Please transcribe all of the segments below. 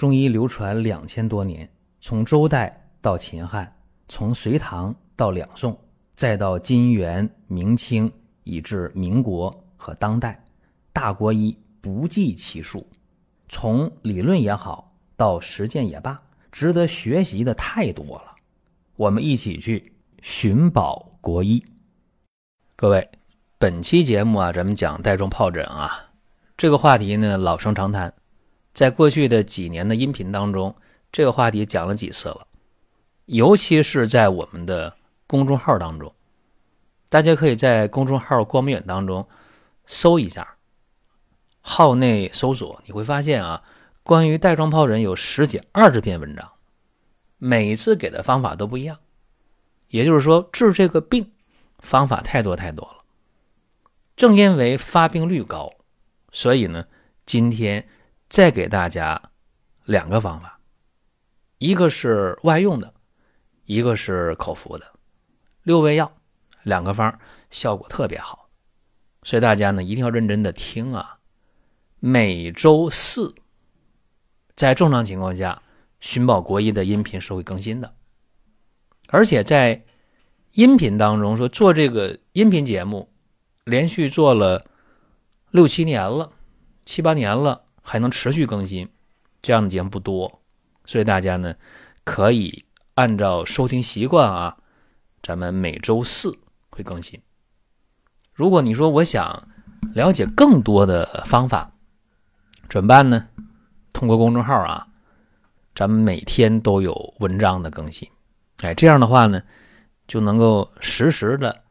中医流传两千多年，从周代到秦汉，从隋唐到两宋，再到金元明清，以至民国和当代，大国医不计其数。从理论也好，到实践也罢，值得学习的太多了。我们一起去寻宝国医。各位，本期节目啊，咱们讲带状疱疹啊，这个话题呢老生常谈。在过去的几年的音频当中，这个话题讲了几次了，尤其是在我们的公众号当中，大家可以在公众号“光明远”当中搜一下，号内搜索，你会发现啊，关于带状疱疹有十几、二十篇文章，每次给的方法都不一样，也就是说治这个病方法太多太多了。正因为发病率高，所以呢，今天。再给大家两个方法，一个是外用的，一个是口服的，六味药，两个方效果特别好，所以大家呢一定要认真的听啊。每周四，在正常情况下，寻宝国医的音频是会更新的，而且在音频当中说做这个音频节目，连续做了六七年了，七八年了。还能持续更新，这样的节目不多，所以大家呢可以按照收听习惯啊，咱们每周四会更新。如果你说我想了解更多的方法，怎么办呢？通过公众号啊，咱们每天都有文章的更新，哎，这样的话呢，就能够实时的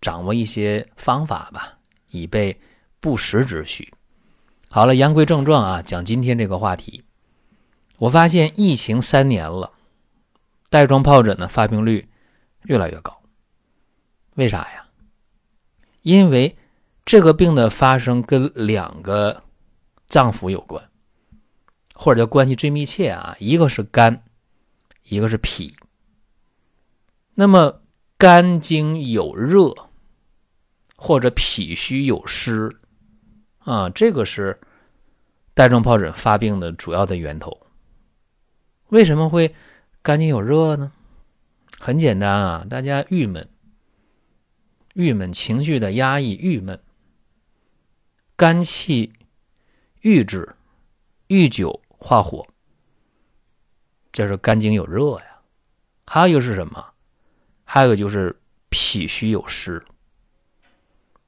掌握一些方法吧，以备不时之需。好了，言归正传啊，讲今天这个话题。我发现疫情三年了，带状疱疹的发病率越来越高。为啥呀？因为这个病的发生跟两个脏腑有关，或者叫关系最密切啊。一个是肝，一个是脾。那么肝经有热，或者脾虚有湿。啊，这个是带状疱疹发病的主要的源头。为什么会肝经有热呢？很简单啊，大家郁闷、郁闷情绪的压抑、郁闷，肝气郁滞，郁久化火，这是肝经有热呀。还有一个是什么？还有一个就是脾虚有湿。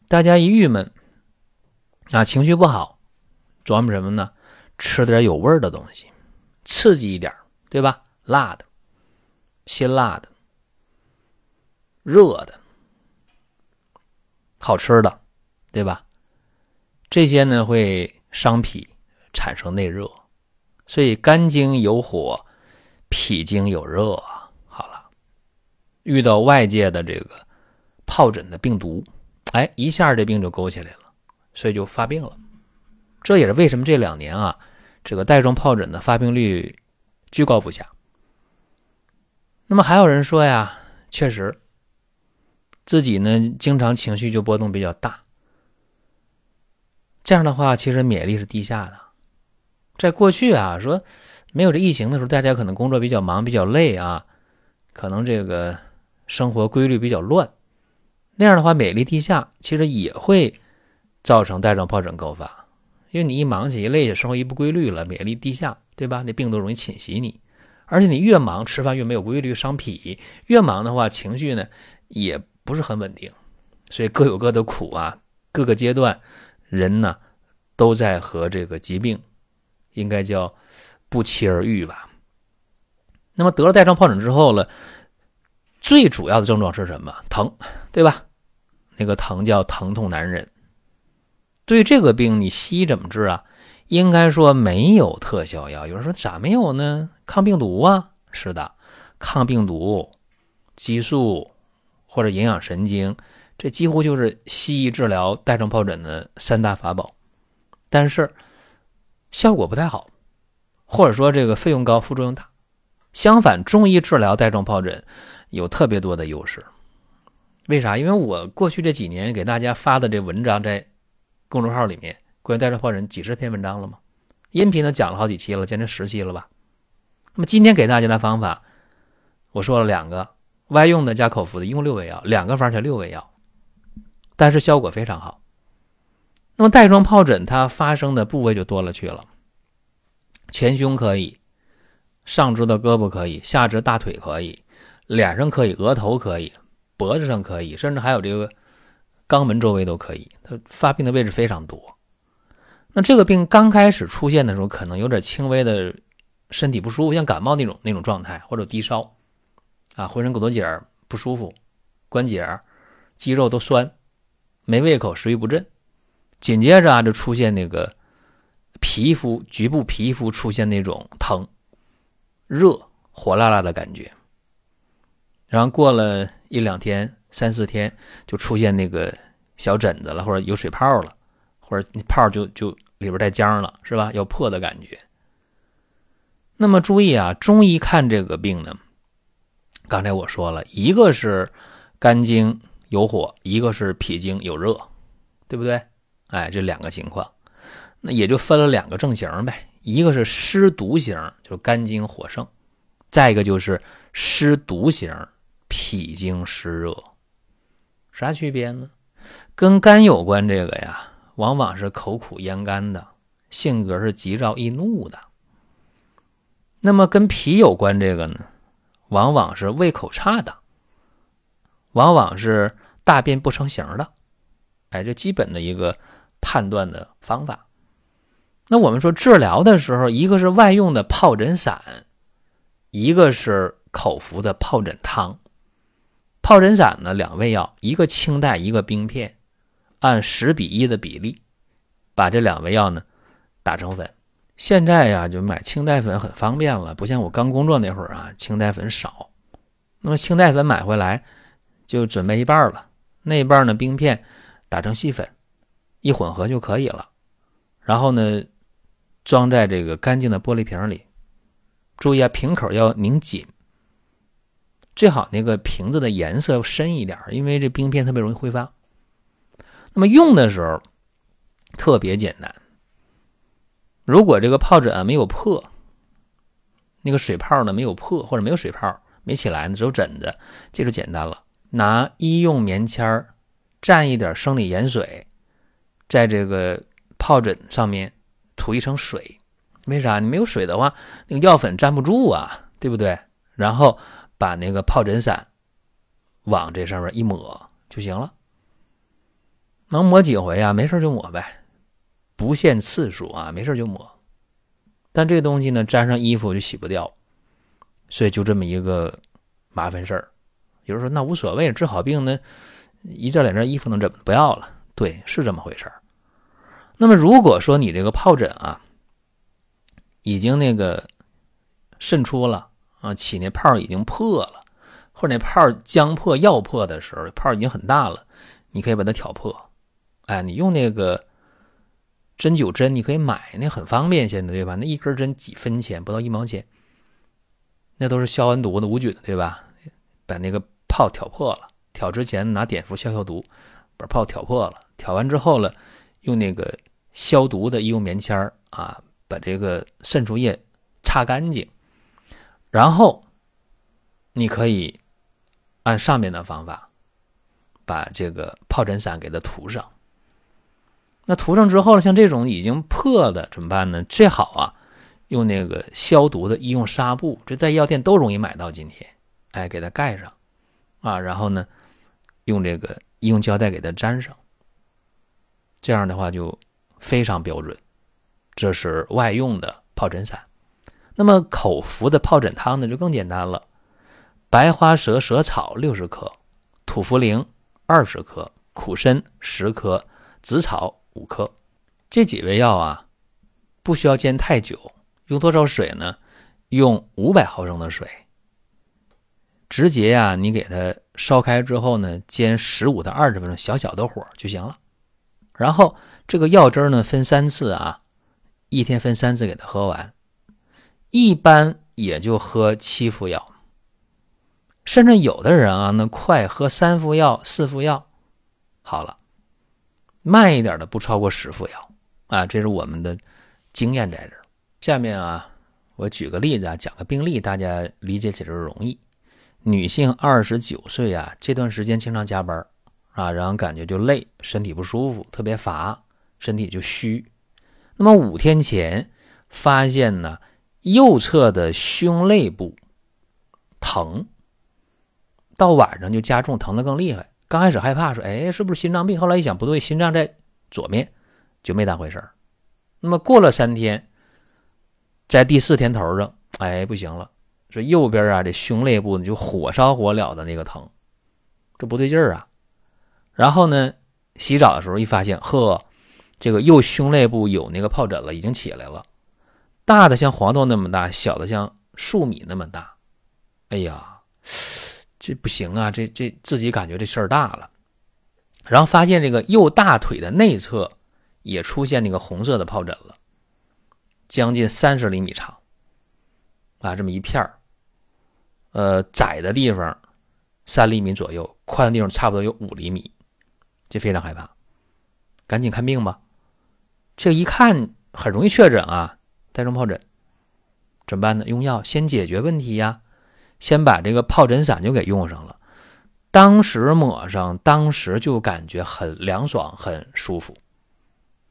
大家一郁闷。啊，情绪不好，琢磨什么呢？吃点有味儿的东西，刺激一点，对吧？辣的、辛辣的、热的、好吃的，对吧？这些呢会伤脾，产生内热，所以肝经有火，脾经有热。好了，遇到外界的这个疱疹的病毒，哎，一下这病就勾起来了。所以就发病了，这也是为什么这两年啊，这个带状疱疹的发病率居高不下。那么还有人说呀，确实自己呢经常情绪就波动比较大，这样的话其实免疫力是低下的。在过去啊，说没有这疫情的时候，大家可能工作比较忙、比较累啊，可能这个生活规律比较乱，那样的话免疫力低下，其实也会。造成带状疱疹高发，因为你一忙起一累，生活一不规律了，免疫力低下，对吧？那病毒容易侵袭你。而且你越忙，吃饭越没有规律，伤脾；越忙的话，情绪呢也不是很稳定。所以各有各的苦啊，各个阶段人呢都在和这个疾病，应该叫不期而遇吧。那么得了带状疱疹之后了，最主要的症状是什么？疼，对吧？那个疼叫疼痛难忍。对这个病，你西医怎么治啊？应该说没有特效药。有人说咋没有呢？抗病毒啊，是的，抗病毒、激素或者营养神经，这几乎就是西医治疗带状疱疹的三大法宝。但是效果不太好，或者说这个费用高、副作用大。相反，中医治疗带状疱疹有特别多的优势。为啥？因为我过去这几年给大家发的这文章在。公众号里面关于带状疱疹几十篇文章了吗？音频呢讲了好几期了，将近十期了吧。那么今天给大家的方法，我说了两个外用的加口服的，一共六味药，两个方才六味药，但是效果非常好。那么带状疱疹它发生的部位就多了去了，前胸可以，上肢的胳膊可以，下肢大腿可以，脸上可以，额头可以，脖子上可以，甚至还有这个肛门周围都可以。它发病的位置非常多。那这个病刚开始出现的时候，可能有点轻微的身体不舒服，像感冒那种那种状态，或者低烧，啊，浑身骨头节不舒服，关节、肌肉都酸，没胃口，食欲不振。紧接着啊，就出现那个皮肤局部皮肤出现那种疼、热、火辣辣的感觉，然后过了一两天、三四天，就出现那个小疹子了，或者有水泡了，或者泡就就里边带浆了，是吧？要破的感觉。那么注意啊，中医看这个病呢，刚才我说了一个是肝经有火，一个是脾经有热，对不对？哎，这两个情况，那也就分了两个症型呗。一个是湿毒型，就是肝经火盛；再一个就是湿毒型，脾经湿热。啥区别呢？跟肝有关这个呀，往往是口苦咽干的，性格是急躁易怒的。那么跟脾有关这个呢，往往是胃口差的，往往是大便不成形的。哎，这基本的一个。判断的方法，那我们说治疗的时候，一个是外用的疱疹散，一个是口服的疱疹汤。疱疹散呢，两味药，一个清代，一个冰片，按十比一的比例，把这两味药呢打成粉。现在呀，就买清代粉很方便了，不像我刚工作那会儿啊，清代粉少。那么清代粉买回来就准备一半了，那一半呢冰片打成细粉。一混合就可以了，然后呢，装在这个干净的玻璃瓶里。注意啊，瓶口要拧紧，最好那个瓶子的颜色要深一点，因为这冰片特别容易挥发。那么用的时候特别简单，如果这个疱疹没有破，那个水泡呢没有破，或者没有水泡没起来呢，只有疹子，这就简单了。拿医用棉签蘸一点生理盐水。在这个疱疹上面涂一层水，为啥？你没有水的话，那个药粉粘不住啊，对不对？然后把那个疱疹散往这上面一抹就行了。能抹几回啊？没事就抹呗，不限次数啊，没事就抹。但这东西呢，沾上衣服就洗不掉，所以就这么一个麻烦事儿。有人说那无所谓，治好病呢，一件两件衣服能怎么不要了？对，是这么回事儿。那么，如果说你这个疱疹啊，已经那个渗出了啊，起那泡已经破了，或者那泡将破要破的时候，泡已经很大了，你可以把它挑破。哎，你用那个针灸针，你可以买，那很方便，现在对吧？那一根针几分钱，不到一毛钱，那都是消完毒的无菌，对吧？把那个泡挑破了，挑之前拿碘伏消消毒。把泡挑破了，挑完之后了，用那个消毒的医用棉签啊，把这个渗出液擦干净，然后你可以按上面的方法把这个疱疹散给它涂上。那涂上之后呢，像这种已经破的怎么办呢？最好啊，用那个消毒的医用纱布，这在药店都容易买到。今天，哎，给它盖上啊，然后呢，用这个。医用胶带给它粘上，这样的话就非常标准。这是外用的疱疹散。那么口服的疱疹汤呢，就更简单了：白花蛇蛇草六十克，土茯苓二十克，苦参十克，紫草五克。这几味药啊，不需要煎太久。用多少水呢？用五百毫升的水。直接呀，你给它烧开之后呢，煎十五到二十分钟，小小的火就行了。然后这个药汁呢，分三次啊，一天分三次给它喝完。一般也就喝七副药，甚至有的人啊，那快喝三副药、四副药好了。慢一点的不超过十副药啊，这是我们的经验在这儿。下面啊，我举个例子啊，讲个病例，大家理解起来容易。女性二十九岁啊，这段时间经常加班啊，然后感觉就累，身体不舒服，特别乏，身体就虚。那么五天前发现呢，右侧的胸肋部疼，到晚上就加重，疼得更厉害。刚开始害怕，说：“哎，是不是心脏病？”后来一想，不对，心脏在左面，就没当回事儿。那么过了三天，在第四天头上，哎，不行了。说右边啊，这胸肋部就火烧火燎的那个疼，这不对劲儿啊。然后呢，洗澡的时候一发现，呵，这个右胸肋部有那个疱疹了，已经起来了，大的像黄豆那么大，小的像粟米那么大。哎呀，这不行啊，这这自己感觉这事儿大了。然后发现这个右大腿的内侧也出现那个红色的疱疹了，将近三十厘米长啊，这么一片儿。呃，窄的地方三厘米左右，宽的地方差不多有五厘米，这非常害怕，赶紧看病吧。这一看很容易确诊啊，带状疱疹，怎么办呢？用药先解决问题呀，先把这个疱疹散就给用上了。当时抹上，当时就感觉很凉爽，很舒服，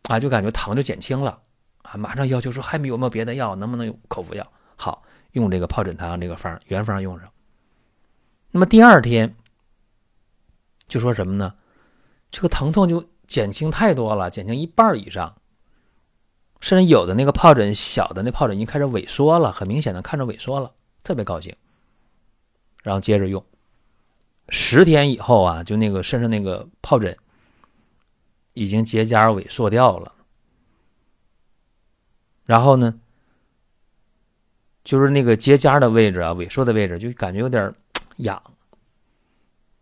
啊，就感觉疼就减轻了啊。马上要求说还有没有别的药，能不能有口服药？好。用这个疱疹汤这个方原方用上，那么第二天就说什么呢？这个疼痛就减轻太多了，减轻一半以上，甚至有的那个疱疹小的那疱疹已经开始萎缩了，很明显的看着萎缩了，特别高兴。然后接着用，十天以后啊，就那个身上那个疱疹已经结痂萎缩掉了，然后呢？就是那个结痂的位置啊，萎缩的位置，就感觉有点痒，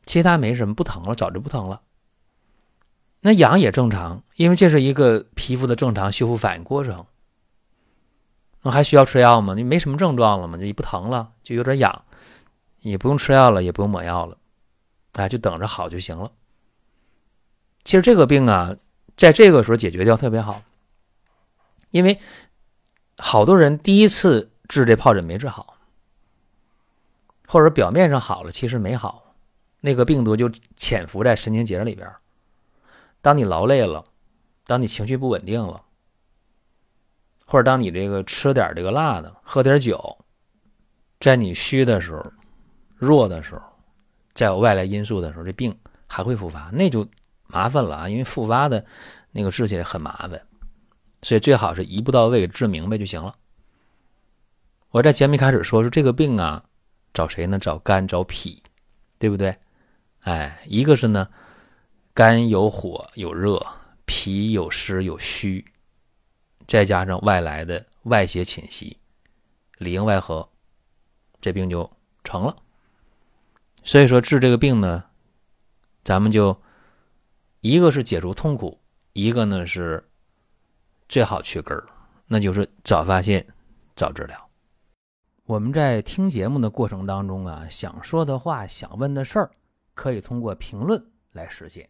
其他没什么，不疼了，早就不疼了。那痒也正常，因为这是一个皮肤的正常修复反应过程。那还需要吃药吗？你没什么症状了嘛，就不疼了，就有点痒，也不用吃药了，也不用抹药了，啊，就等着好就行了。其实这个病啊，在这个时候解决掉特别好，因为好多人第一次。治这疱疹没治好，或者表面上好了，其实没好，那个病毒就潜伏在神经节里边。当你劳累了，当你情绪不稳定了，或者当你这个吃点这个辣的，喝点酒，在你虚的时候、弱的时候，再有外来因素的时候，这病还会复发，那就麻烦了啊！因为复发的那个治起来很麻烦，所以最好是一步到位治明白就行了。我在节目一开始说说这个病啊，找谁呢？找肝，找脾，对不对？哎，一个是呢，肝有火有热，脾有湿有虚，再加上外来的外邪侵袭，里应外合，这病就成了。所以说治这个病呢，咱们就一个是解除痛苦，一个呢是最好去根儿，那就是早发现，早治疗。我们在听节目的过程当中啊，想说的话、想问的事儿，可以通过评论来实现。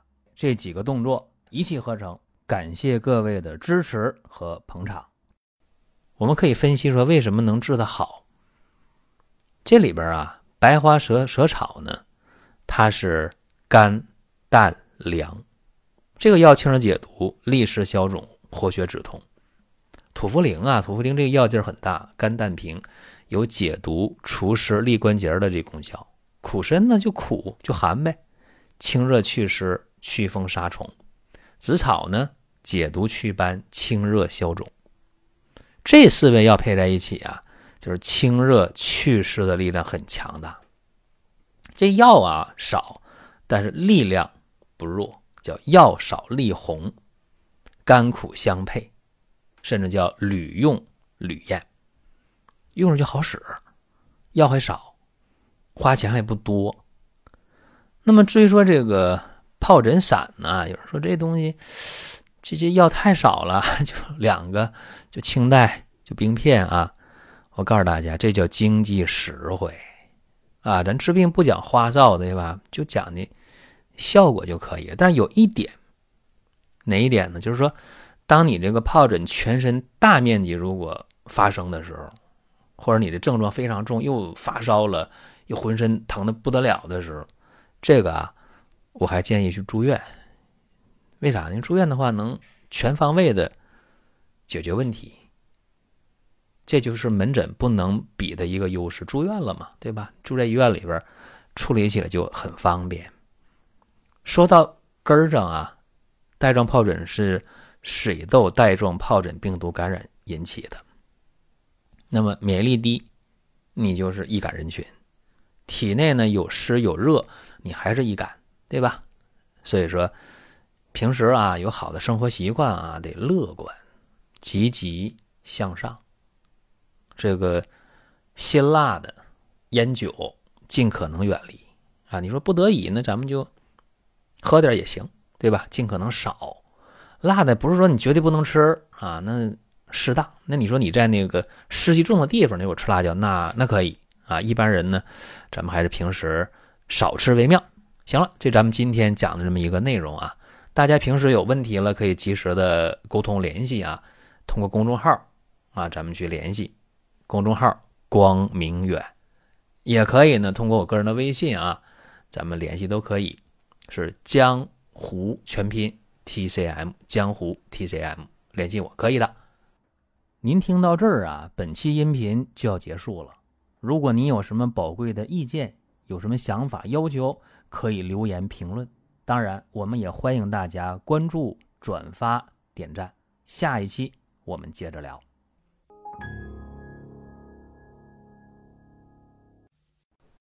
这几个动作一气呵成，感谢各位的支持和捧场。我们可以分析说，为什么能治得好？这里边啊，白花蛇蛇草呢，它是肝、胆、凉，这个药清热解毒，利湿消肿。活血止痛，土茯苓啊，土茯苓这个药劲儿很大，肝胆平，有解毒除湿利关节的这功效。苦参呢就苦就寒呗，清热祛湿祛风杀虫。紫草呢解毒祛斑清热消肿。这四味药配在一起啊，就是清热祛湿的力量很强大。这药啊少，但是力量不弱，叫药少力红。甘苦相配，甚至叫屡用屡验，用着就好使，药还少，花钱还不多。那么至于说这个疱疹散呢，有人说这东西这些药太少了，就两个，就清代就冰片啊。我告诉大家，这叫经济实惠啊！咱治病不讲花哨，对吧？就讲的效果就可以了。但是有一点，哪一点呢？就是说，当你这个疱疹全身大面积如果发生的时候，或者你的症状非常重，又发烧了，又浑身疼的不得了的时候，这个啊，我还建议去住院。为啥呢？住院的话能全方位的解决问题。这就是门诊不能比的一个优势，住院了嘛，对吧？住在医院里边，处理起来就很方便。说到根儿上啊，带状疱疹是水痘带状疱疹病毒感染引起的。那么免疫力低，你就是易感人群；体内呢有湿有热，你还是易感，对吧？所以说，平时啊有好的生活习惯啊，得乐观、积极向上。这个辛辣的烟酒尽可能远离啊！你说不得已那，咱们就喝点也行，对吧？尽可能少辣的，不是说你绝对不能吃啊，那适当。那你说你在那个湿气重的地方，那我吃辣椒，那那可以啊。一般人呢，咱们还是平时少吃为妙。行了，这咱们今天讲的这么一个内容啊，大家平时有问题了可以及时的沟通联系啊，通过公众号啊，咱们去联系。公众号光明远，也可以呢。通过我个人的微信啊，咱们联系都可以。是江湖全拼 T C M 江湖 T C M 联系我可以的。您听到这儿啊，本期音频就要结束了。如果您有什么宝贵的意见，有什么想法要求，可以留言评论。当然，我们也欢迎大家关注、转发、点赞。下一期我们接着聊。